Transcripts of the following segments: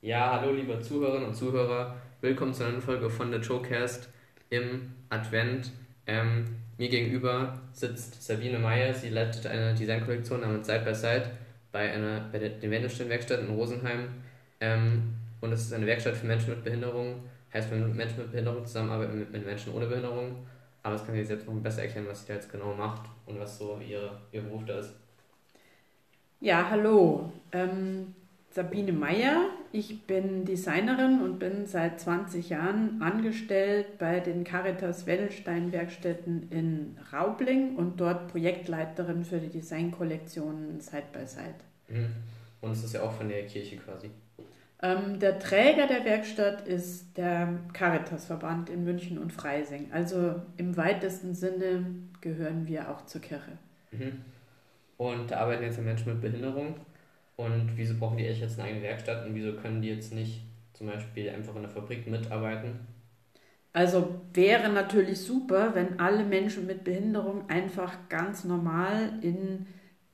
Ja, hallo liebe Zuhörerinnen und Zuhörer. Willkommen zu einer neuen Folge von der Showcast im Advent. Ähm, mir gegenüber sitzt Sabine Meyer. Sie leitet eine Designkollektion namens Side by Side bei, einer, bei der, der Wendelstein-Werkstatt in Rosenheim. Ähm, und es ist eine Werkstatt für Menschen mit Behinderung. Heißt, mit Menschen mit Behinderung zusammenarbeiten mit, mit Menschen ohne Behinderung. Aber es kann sie selbst noch besser erklären, was sie da jetzt genau macht und was so ihre, ihr Beruf da ist. Ja, hallo. Ähm, Sabine Meyer. Ich bin Designerin und bin seit 20 Jahren angestellt bei den Caritas Wendelstein Werkstätten in Raubling und dort Projektleiterin für die Designkollektion Side by Side. Mhm. Und es ist ja auch von der Kirche quasi. Ähm, der Träger der Werkstatt ist der Caritasverband in München und Freising. Also im weitesten Sinne gehören wir auch zur Kirche. Mhm. Und da arbeiten jetzt Menschen mit Behinderung. Und wieso brauchen die echt jetzt eine eigene Werkstatt und wieso können die jetzt nicht zum Beispiel einfach in der Fabrik mitarbeiten? Also wäre natürlich super, wenn alle Menschen mit Behinderung einfach ganz normal in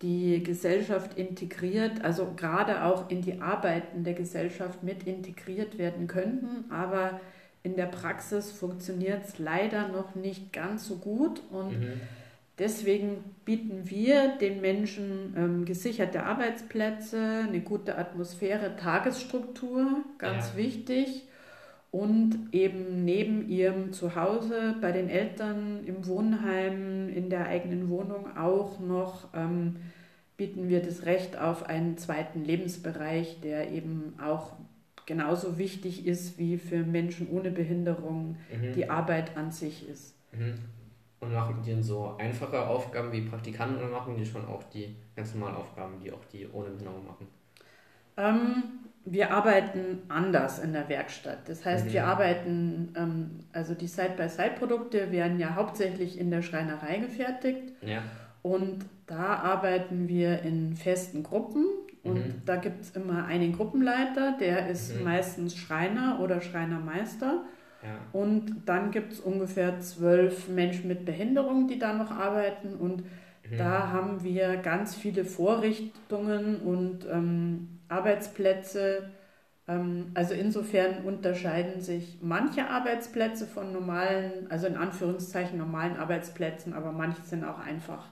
die Gesellschaft integriert, also gerade auch in die Arbeiten der Gesellschaft mit integriert werden könnten. Aber in der Praxis funktioniert es leider noch nicht ganz so gut und mhm. Deswegen bieten wir den Menschen ähm, gesicherte Arbeitsplätze, eine gute Atmosphäre, Tagesstruktur, ganz ja. wichtig und eben neben ihrem Zuhause bei den Eltern im Wohnheim, in der eigenen Wohnung auch noch ähm, bieten wir das Recht auf einen zweiten Lebensbereich, der eben auch genauso wichtig ist wie für Menschen ohne Behinderung mhm. die Arbeit an sich ist. Mhm. Und machen die so einfache Aufgaben wie Praktikanten oder machen die schon auch die ganz normalen Aufgaben, die auch die ohne Behinderung machen? Ähm, wir arbeiten anders in der Werkstatt. Das heißt, mhm. wir arbeiten, ähm, also die Side-by-Side-Produkte werden ja hauptsächlich in der Schreinerei gefertigt. Ja. Und da arbeiten wir in festen Gruppen. Und mhm. da gibt es immer einen Gruppenleiter, der ist mhm. meistens Schreiner oder Schreinermeister. Ja. Und dann gibt es ungefähr zwölf Menschen mit Behinderung, die da noch arbeiten. Und mhm. da haben wir ganz viele Vorrichtungen und ähm, Arbeitsplätze. Ähm, also insofern unterscheiden sich manche Arbeitsplätze von normalen, also in Anführungszeichen normalen Arbeitsplätzen, aber manche sind auch einfach,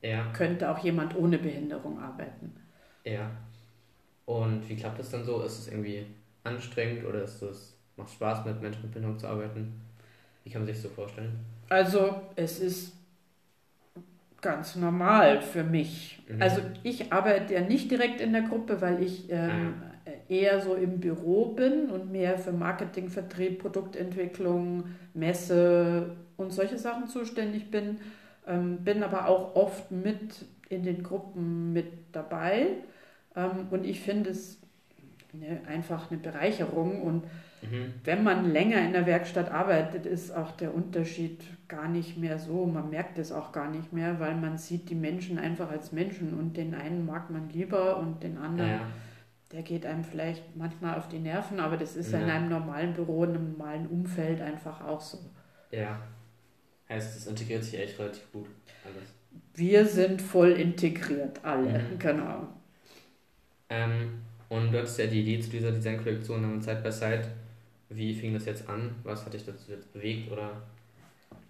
ja. könnte auch jemand ohne Behinderung arbeiten. Ja. Und wie klappt das dann so? Ist es irgendwie anstrengend oder ist es, macht Spaß mit Menschen mit Behinderung zu arbeiten? Wie kann man sich das so vorstellen? Also es ist ganz normal für mich. Mhm. Also ich arbeite ja nicht direkt in der Gruppe, weil ich ähm, ah. eher so im Büro bin und mehr für Marketing, Vertrieb, Produktentwicklung, Messe und solche Sachen zuständig bin. Ähm, bin aber auch oft mit in den Gruppen mit dabei. Ähm, und ich finde es ne, einfach eine Bereicherung und Mhm. Wenn man länger in der Werkstatt arbeitet, ist auch der Unterschied gar nicht mehr so. Man merkt es auch gar nicht mehr, weil man sieht die Menschen einfach als Menschen und den einen mag man lieber und den anderen, ja. der geht einem vielleicht manchmal auf die Nerven, aber das ist ja. in einem normalen Büro, in einem normalen Umfeld einfach auch so. Ja. Heißt, es integriert sich echt relativ gut alles. Wir sind voll integriert, alle, mhm. genau. Ähm, und du hattest ja die Idee zu dieser Designkollektion Side by Side wie fing das jetzt an? Was hat dich dazu jetzt bewegt oder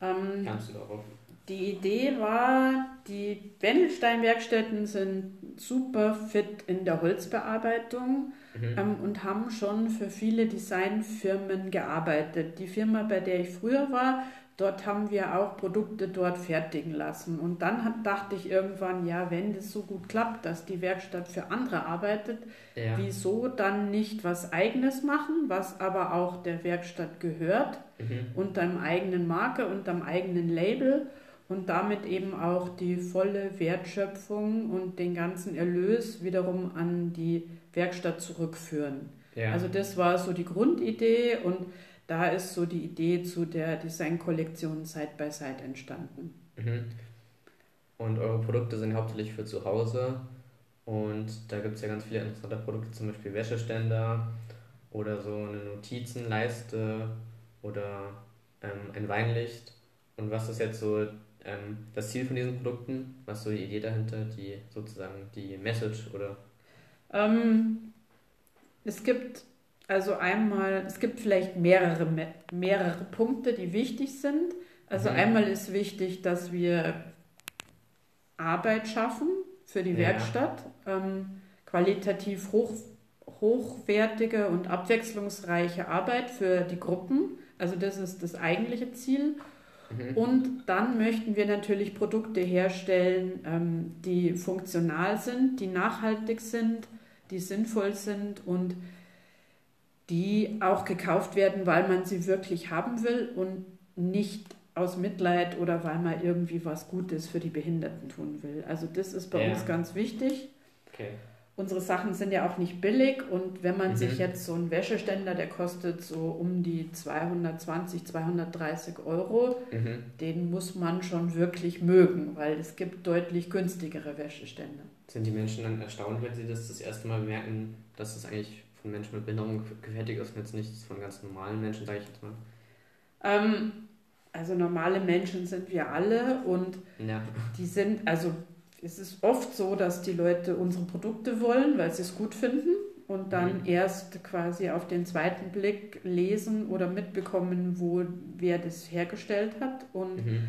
ähm, kamst du darauf? Die Idee war, die Wendelstein-Werkstätten sind super fit in der Holzbearbeitung mhm. ähm, und haben schon für viele Designfirmen gearbeitet. Die Firma, bei der ich früher war, dort haben wir auch Produkte dort fertigen lassen. Und dann hat, dachte ich irgendwann, ja, wenn das so gut klappt, dass die Werkstatt für andere arbeitet, ja. wieso dann nicht was eigenes machen, was aber auch der Werkstatt gehört, mhm. unter einem eigenen Marke, unter einem eigenen Label und damit eben auch die volle Wertschöpfung und den ganzen Erlös wiederum an die Werkstatt zurückführen. Ja. Also das war so die Grundidee und da ist so die Idee zu der Designkollektion Side by Side entstanden. Mhm. Und eure Produkte sind hauptsächlich für zu Hause und da gibt es ja ganz viele interessante Produkte, zum Beispiel Wäscheständer oder so eine Notizenleiste oder ähm, ein Weinlicht. Und was ist jetzt so ähm, das Ziel von diesen Produkten? Was ist so die Idee dahinter, die sozusagen die Message oder? Ähm, es gibt Also einmal, es gibt vielleicht mehrere, mehrere Punkte, die wichtig sind. Also mhm. einmal ist wichtig, dass wir Arbeit schaffen für die ja. Werkstatt, ähm, qualitativ hoch, hochwertige und abwechslungsreiche Arbeit für die Gruppen. Also das ist das eigentliche Ziel. Mhm. Und dann möchten wir natürlich Produkte herstellen, ähm, die funktional sind, die nachhaltig sind, die sinnvoll sind und die auch gekauft werden, weil man sie wirklich haben will und nicht aus Mitleid oder weil man irgendwie was Gutes für die Behinderten tun will. Also das ist bei ja. uns ganz wichtig. Okay. Unsere Sachen sind ja auch nicht billig und wenn man mhm. sich jetzt so einen Wäscheständer, der kostet so um die 220, 230 Euro, mhm. den muss man schon wirklich mögen, weil es gibt deutlich günstigere Wäscheständer. Sind die Menschen dann erstaunt, wenn sie das das erste Mal merken, dass es eigentlich von Menschen mit Behinderung gefertigt ist und jetzt nicht von ganz normalen Menschen, sage ich jetzt mal? Ähm, also normale Menschen sind wir alle und ja. die sind, also es ist oft so, dass die Leute unsere Produkte wollen, weil sie es gut finden und dann mhm. erst quasi auf den zweiten Blick lesen oder mitbekommen, wo wer das hergestellt hat und mhm.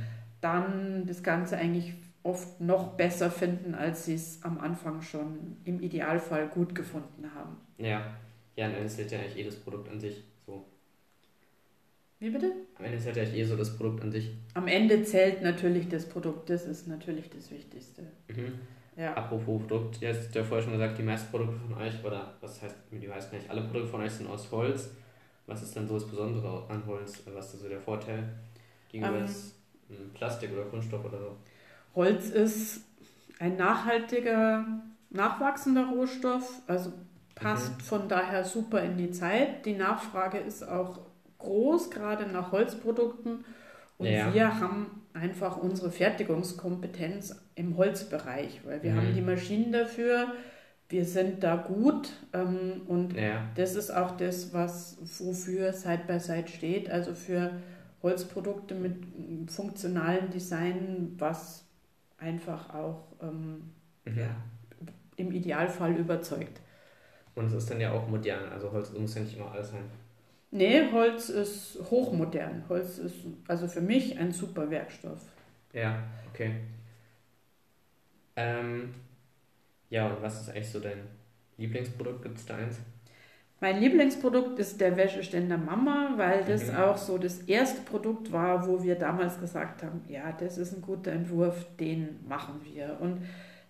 dann das Ganze eigentlich oft noch besser finden, als sie es am Anfang schon im Idealfall gut gefunden haben. Ja, ja, dann ist ja eigentlich jedes Produkt an sich so. Wie bitte? Am Ende zählt ja eh so das Produkt an sich. Am Ende zählt natürlich das Produkt, das ist natürlich das Wichtigste. Mhm. Ja. Apropos Produkt, du hast ja vorher schon gesagt, die meisten Produkte von euch, oder was heißt die meisten nicht, alle Produkte von euch sind aus Holz. Was ist denn so das Besondere an Holz? Was ist so der Vorteil gegenüber um, ähm. Plastik oder Kunststoff oder so? Holz ist ein nachhaltiger, nachwachsender Rohstoff, also passt mhm. von daher super in die Zeit. Die Nachfrage ist auch groß, gerade nach Holzprodukten. Und ja. wir haben einfach unsere Fertigungskompetenz im Holzbereich, weil wir mhm. haben die Maschinen dafür, wir sind da gut ähm, und ja. das ist auch das, was wofür Side by Side steht, also für Holzprodukte mit funktionalen Design, was einfach auch ähm, mhm. ja, im Idealfall überzeugt. Und es ist dann ja auch modern, also Holz muss ja nicht immer alles sein. Nee, Holz ist hochmodern. Holz ist also für mich ein super Werkstoff. Ja, okay. Ähm, ja, und was ist eigentlich so dein Lieblingsprodukt? Gibt es da eins? Mein Lieblingsprodukt ist der Wäscheständer Mama, weil das mhm. auch so das erste Produkt war, wo wir damals gesagt haben, ja, das ist ein guter Entwurf, den machen wir. Und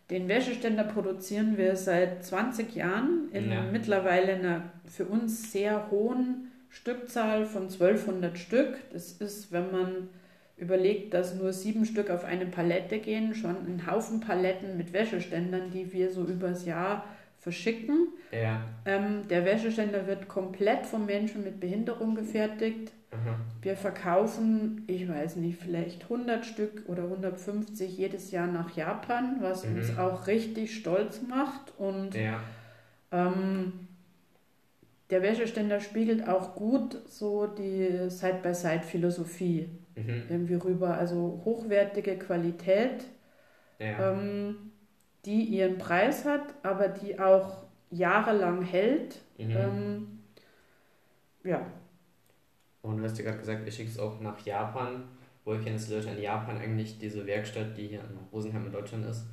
den Wäscheständer produzieren wir seit 20 Jahren in ja. mittlerweile einer für uns sehr hohen Stückzahl von 1200 Stück. Das ist, wenn man überlegt, dass nur sieben Stück auf eine Palette gehen, schon ein Haufen Paletten mit Wäscheständern, die wir so übers Jahr verschicken. Ja. Ähm, der Wäscheständer wird komplett von Menschen mit Behinderung gefertigt. Aha. Wir verkaufen, ich weiß nicht, vielleicht 100 Stück oder 150 jedes Jahr nach Japan, was mhm. uns auch richtig stolz macht. Und ja. ähm, der Wäscheständer spiegelt auch gut so die Side-by-Side-Philosophie mhm. irgendwie rüber. Also hochwertige Qualität, ja. ähm, die ihren Preis hat, aber die auch jahrelang hält. Mhm. Ähm, ja. Und du hast ja gerade gesagt, ihr schickt es auch nach Japan. Woher es Leute in Japan eigentlich diese Werkstatt, die hier in Rosenheim in Deutschland ist?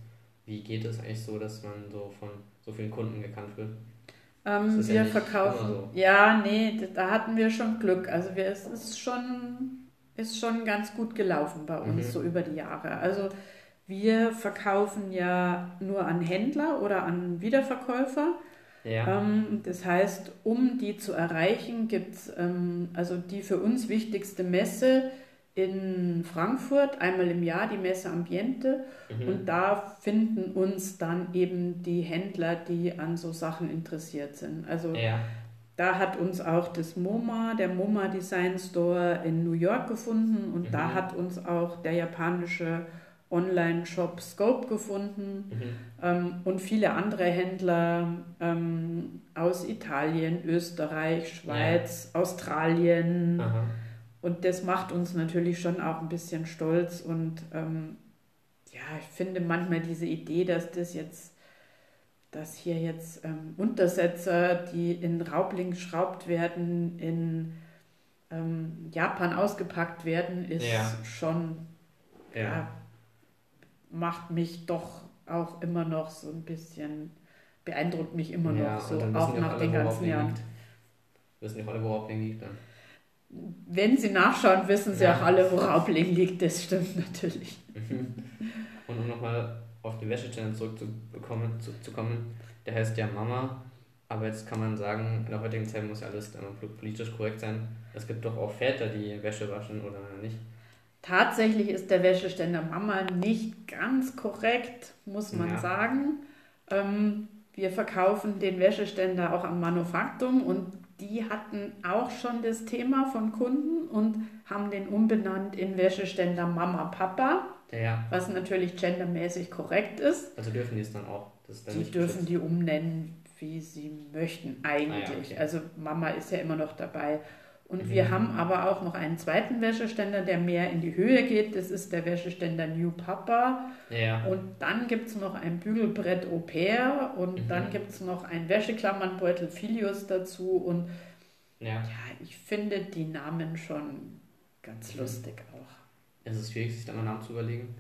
Wie geht es eigentlich so, dass man so von so vielen Kunden gekannt wird? Ähm, wir ja verkaufen. So. Ja, nee, da hatten wir schon Glück. Also wir, es ist schon, ist schon ganz gut gelaufen bei uns, mhm. so über die Jahre. Also wir verkaufen ja nur an Händler oder an Wiederverkäufer. Ja. Ähm, das heißt, um die zu erreichen, gibt es ähm, also die für uns wichtigste Messe in Frankfurt einmal im Jahr die Messe Ambiente mhm. und da finden uns dann eben die Händler, die an so Sachen interessiert sind. Also ja. da hat uns auch das MoMA, der MoMA Design Store in New York gefunden und mhm. da hat uns auch der japanische Online-Shop Scope gefunden mhm. ähm, und viele andere Händler ähm, aus Italien, Österreich, Schweiz, ja. Australien. Aha und das macht uns natürlich schon auch ein bisschen stolz und ähm, ja, ich finde manchmal diese Idee, dass das jetzt dass hier jetzt ähm, Untersetzer, die in Raubling geschraubt werden, in ähm, Japan ausgepackt werden, ist Ja. schon, Ja. ja, macht mich doch auch immer noch so ein bisschen, beeindruckt mich immer ja, noch so, auch nach alle, den ganzen Jahren. Wissen die auch alle, worauf der liegt dann. Wenn sie nachschauen, wissen sie Ja. auch alle, wo Raubling liegt, das stimmt natürlich. Und um nochmal auf die Wäscheständer zurückzubekommen, zu, zu kommen, der heißt ja Mama, aber jetzt kann man sagen, in der heutigen Zeit muss ja alles politisch korrekt sein. Es gibt doch auch Väter, die Wäsche waschen oder nicht. Tatsächlich ist der Wäscheständer Mama nicht ganz korrekt, muss man Ja. sagen. Ähm, wir verkaufen den Wäscheständer auch am Manufaktum und die hatten auch schon das Thema von Kunden und haben den umbenannt in Wäscheständer Mama Papa, Ja, was natürlich gendermäßig korrekt ist. also dürfen die es dann auch. Das ist dann Die dürfen die umnennen, wie sie möchten eigentlich. Ah ja, okay. Also Mama ist ja immer noch dabei. Und Mhm. wir haben aber auch noch einen zweiten Wäscheständer, der mehr in die Höhe geht. Das ist der Wäscheständer New Papa. Ja, Und dann gibt es noch ein Bügelbrett Au pair und Mhm. dann gibt es noch ein Wäscheklammernbeutel Filius dazu. Und ja. ja, ich finde die Namen schon ganz Mhm. lustig auch. Es ist schwierig, sich da mal Namen zu überlegen.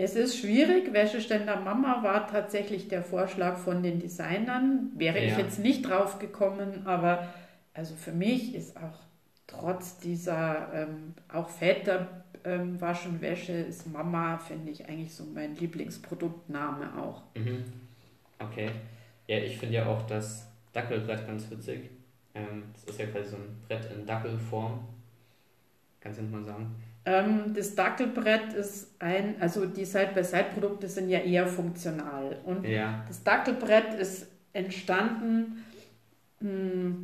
Es ist schwierig. Wäscheständer Mama war tatsächlich der Vorschlag von den Designern. Wäre ich Ja. jetzt nicht drauf gekommen, aber also für mich ist auch trotz dieser ähm, auch Väter ähm, waschen Wäsche ist Mama, finde ich eigentlich so mein Lieblingsproduktname auch. Mhm. Okay. Ja, ich finde ja auch das Dackelbrett ganz witzig. Ähm, das ist ja quasi so ein Brett in Dackelform. Kannst du nicht mal sagen? Ähm, das Dackelbrett ist ein, also die Side-by-Side-Produkte sind ja eher funktional. Und Ja. Das Dackelbrett ist entstanden mh,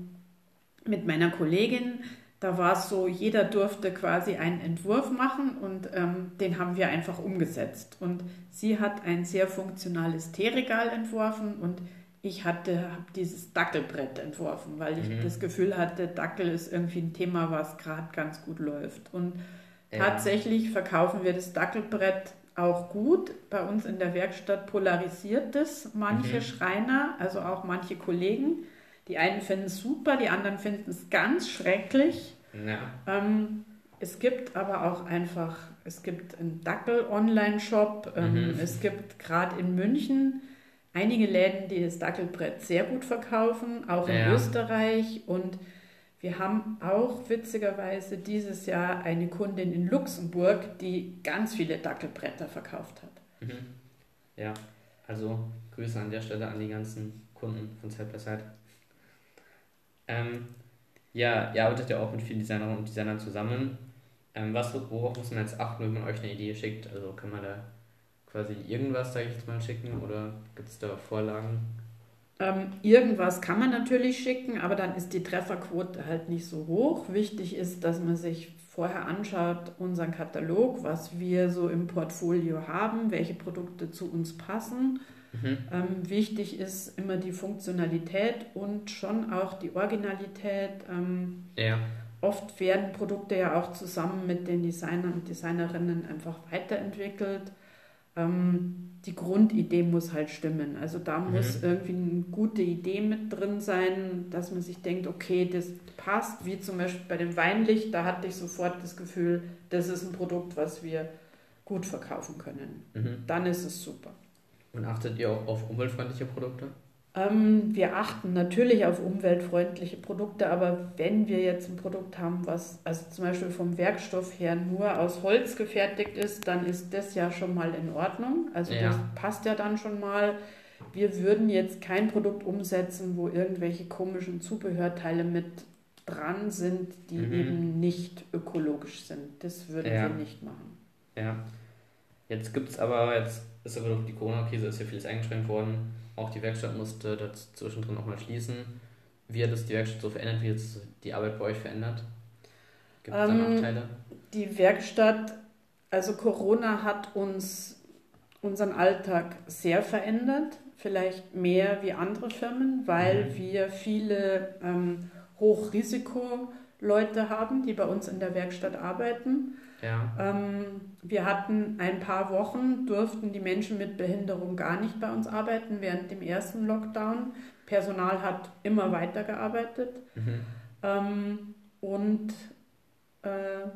mit meiner Kollegin. Da war es so, jeder durfte quasi einen Entwurf machen und ähm, den haben wir einfach umgesetzt. Und sie hat ein sehr funktionales Teeregal entworfen und ich hatte hab dieses Dackelbrett entworfen, weil ich Mhm. das Gefühl hatte, Dackel ist irgendwie ein Thema, was gerade ganz gut läuft. Und Ja. Tatsächlich verkaufen wir das Dackelbrett auch gut. Bei uns in der Werkstatt polarisiert das manche Mhm. Schreiner, also auch manche Kollegen. Die einen finden es super, die anderen finden es ganz schrecklich. Ja. Ähm, es gibt aber auch einfach, es gibt einen Dackel-Online-Shop. Ähm, Mhm. Es gibt gerade in München einige Läden, die das Dackelbrett sehr gut verkaufen, auch in Ja. Österreich. Und wir haben auch witzigerweise dieses Jahr eine Kundin in Luxemburg, die ganz viele Dackelbretter verkauft hat. Mhm. Ja. Also Grüße an der Stelle an die ganzen Kunden von Side by Side. Ähm, ja, ihr arbeitet ja auch mit vielen Designerinnen und Designern zusammen. Ähm, was, worauf muss man jetzt achten, wenn man euch eine Idee schickt? Also kann man da quasi irgendwas, sage ich jetzt mal, schicken oder gibt es da Vorlagen? Ähm, irgendwas kann man natürlich schicken, aber dann ist die Trefferquote halt nicht so hoch. Wichtig ist, dass man sich vorher anschaut, unseren Katalog, was wir so im Portfolio haben, welche Produkte zu uns passen. Mhm. Ähm, wichtig ist immer die Funktionalität und schon auch die Originalität. Ähm, Ja. oft werden Produkte ja auch zusammen mit den Designern und Designerinnen einfach weiterentwickelt. Ähm, die Grundidee muss halt stimmen. Also da Mhm. muss irgendwie eine gute Idee mit drin sein, dass man sich denkt, okay, das passt, wie zum Beispiel bei dem Weinlicht, da hatte ich sofort das Gefühl, das ist ein Produkt, was wir gut verkaufen können. Mhm. Dann ist es super. Und achtet ihr auch auf umweltfreundliche Produkte? Ähm, wir achten natürlich auf umweltfreundliche Produkte, aber wenn wir jetzt ein Produkt haben, was also zum Beispiel vom Werkstoff her nur aus Holz gefertigt ist, dann ist das ja schon mal in Ordnung. Also Ja. das passt ja dann schon mal. Wir würden jetzt kein Produkt umsetzen, wo irgendwelche komischen Zubehörteile mit dran sind, die Mhm. eben nicht ökologisch sind. Das würden Ja. wir nicht machen. Ja. Jetzt gibt es aber, jetzt ist aber durch die Corona-Krise ist ja vieles eingeschränkt worden. Auch die Werkstatt musste dazwischen auch mal schließen. Wie hat es die Werkstatt so verändert? Wie hat es die Arbeit bei euch verändert? Gibt es da Ähm, Nachteile? Die Werkstatt, also Corona hat uns unseren Alltag sehr verändert, vielleicht mehr wie andere Firmen, weil Mhm. wir viele ähm, Leute haben, die bei uns in der Werkstatt arbeiten. Ja. Ähm, wir hatten ein paar Wochen, durften die Menschen mit Behinderung gar nicht bei uns arbeiten während dem ersten Lockdown. Personal hat immer weitergearbeitet. Mhm. Ähm, und äh,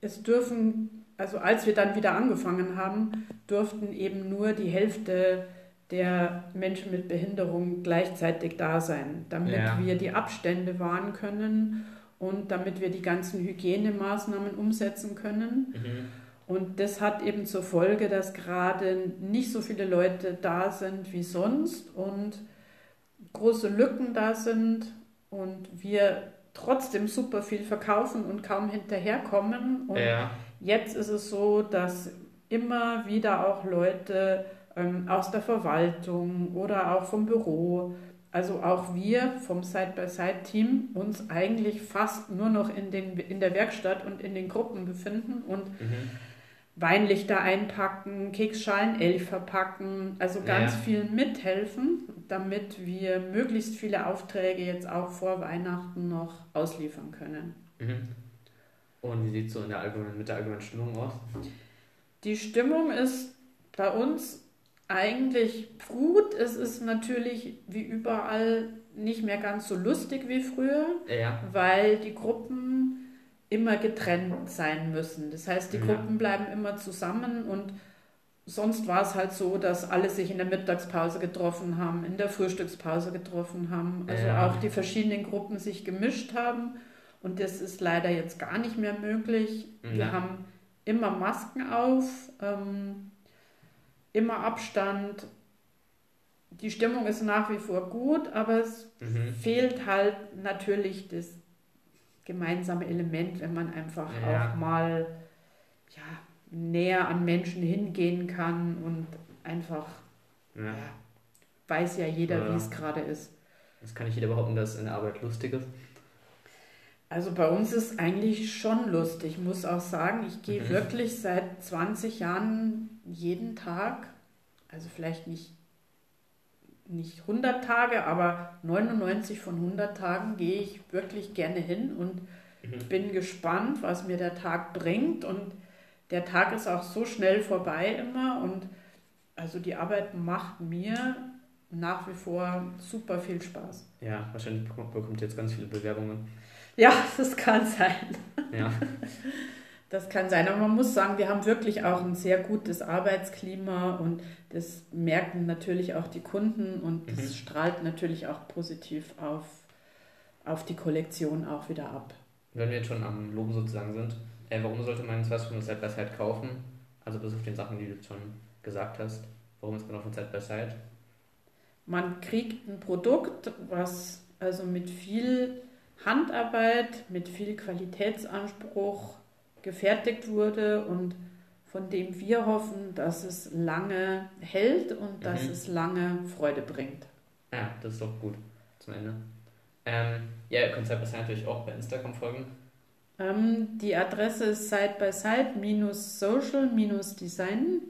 es dürfen, also als wir dann wieder angefangen haben, durften eben nur die Hälfte der Menschen mit Behinderung gleichzeitig da sein, damit Ja. wir die Abstände wahren können und damit wir die ganzen Hygienemaßnahmen umsetzen können. Mhm. Und das hat eben zur Folge, dass gerade nicht so viele Leute da sind wie sonst und große Lücken da sind und wir trotzdem super viel verkaufen und kaum hinterherkommen. Und Ja. jetzt ist es so, dass immer wieder auch Leute aus der Verwaltung oder auch vom Büro, also auch wir vom Side-by-Side-Team uns eigentlich fast nur noch in, den, in der Werkstatt und in den Gruppen befinden und Mhm. Weinlichter einpacken, Keksschalen elf verpacken, also ganz Ja. viel mithelfen, damit wir möglichst viele Aufträge jetzt auch vor Weihnachten noch ausliefern können. Mhm. Und wie sieht es so in der allgemeinen, mit der allgemeinen Stimmung aus? Die Stimmung ist bei uns eigentlich gut. Es ist natürlich wie überall nicht mehr ganz so lustig wie früher, Ja. weil die Gruppen immer getrennt sein müssen. Das heißt, die Ja. Gruppen bleiben immer zusammen und sonst war es halt so, dass alle sich in der Mittagspause getroffen haben, in der Frühstückspause getroffen haben, also Ja. auch die verschiedenen Gruppen sich gemischt haben und das ist leider jetzt gar nicht mehr möglich. Wir haben immer Masken auf, ähm, immer Abstand. Die Stimmung ist nach wie vor gut, aber es Mhm. fehlt halt natürlich das gemeinsame Element, wenn man einfach Ja. auch mal ja, näher an Menschen hingehen kann und einfach Ja. ja, weiß ja jeder, wie es gerade ist. Das kann nicht jeder behaupten, dass es in der Arbeit lustig ist. Also bei uns ist eigentlich schon lustig, ich muss auch sagen, ich gehe Mhm. wirklich seit 20 Jahren jeden Tag, also vielleicht nicht, nicht 100 Tage, aber 99 von 100 Tagen gehe ich wirklich gerne hin und Mhm. bin gespannt, was mir der Tag bringt und der Tag ist auch so schnell vorbei immer und also die Arbeit macht mir nach wie vor super viel Spaß. Ja, wahrscheinlich bekommt bekommt ihr jetzt ganz viele Bewerbungen. Ja, das kann sein. Ja. Das kann sein, aber man muss sagen, wir haben wirklich auch ein sehr gutes Arbeitsklima und das merken natürlich auch die Kunden und das Mhm. strahlt natürlich auch positiv auf, auf die Kollektion auch wieder ab. Wenn wir jetzt schon am Loben sozusagen sind, äh, warum sollte man jetzt was von Side by Side kaufen? Also bis auf den Sachen, die du schon gesagt hast. Warum ist genau von Side by Side? Man kriegt ein Produkt, was also mit viel Handarbeit, mit viel Qualitätsanspruch gefertigt wurde und von dem wir hoffen, dass es lange hält und dass Mhm. es lange Freude bringt. Ja, das ist doch gut zum Ende. Ähm, ja, ihr könnt Side by Side natürlich auch bei Instagram folgen. Ähm, die Adresse ist side by side social design.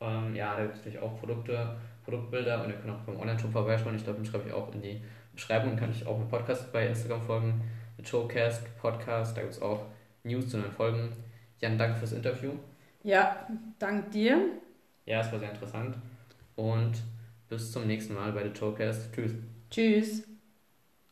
Ähm, ja, da gibt es natürlich auch Produkte, Produktbilder und ihr könnt auch beim Online-Shop vorbeischauen. Ich glaube, den schreibe ich auch in die Beschreibung. Kann ich auch einen Podcast bei Instagram folgen. The Showcast Podcast, da gibt es auch News zu neuen Folgen. Jan, danke fürs Interview. Ja, dank dir. Ja, es war sehr interessant. Und bis zum nächsten Mal bei The Showcast. Tschüss. Tschüss.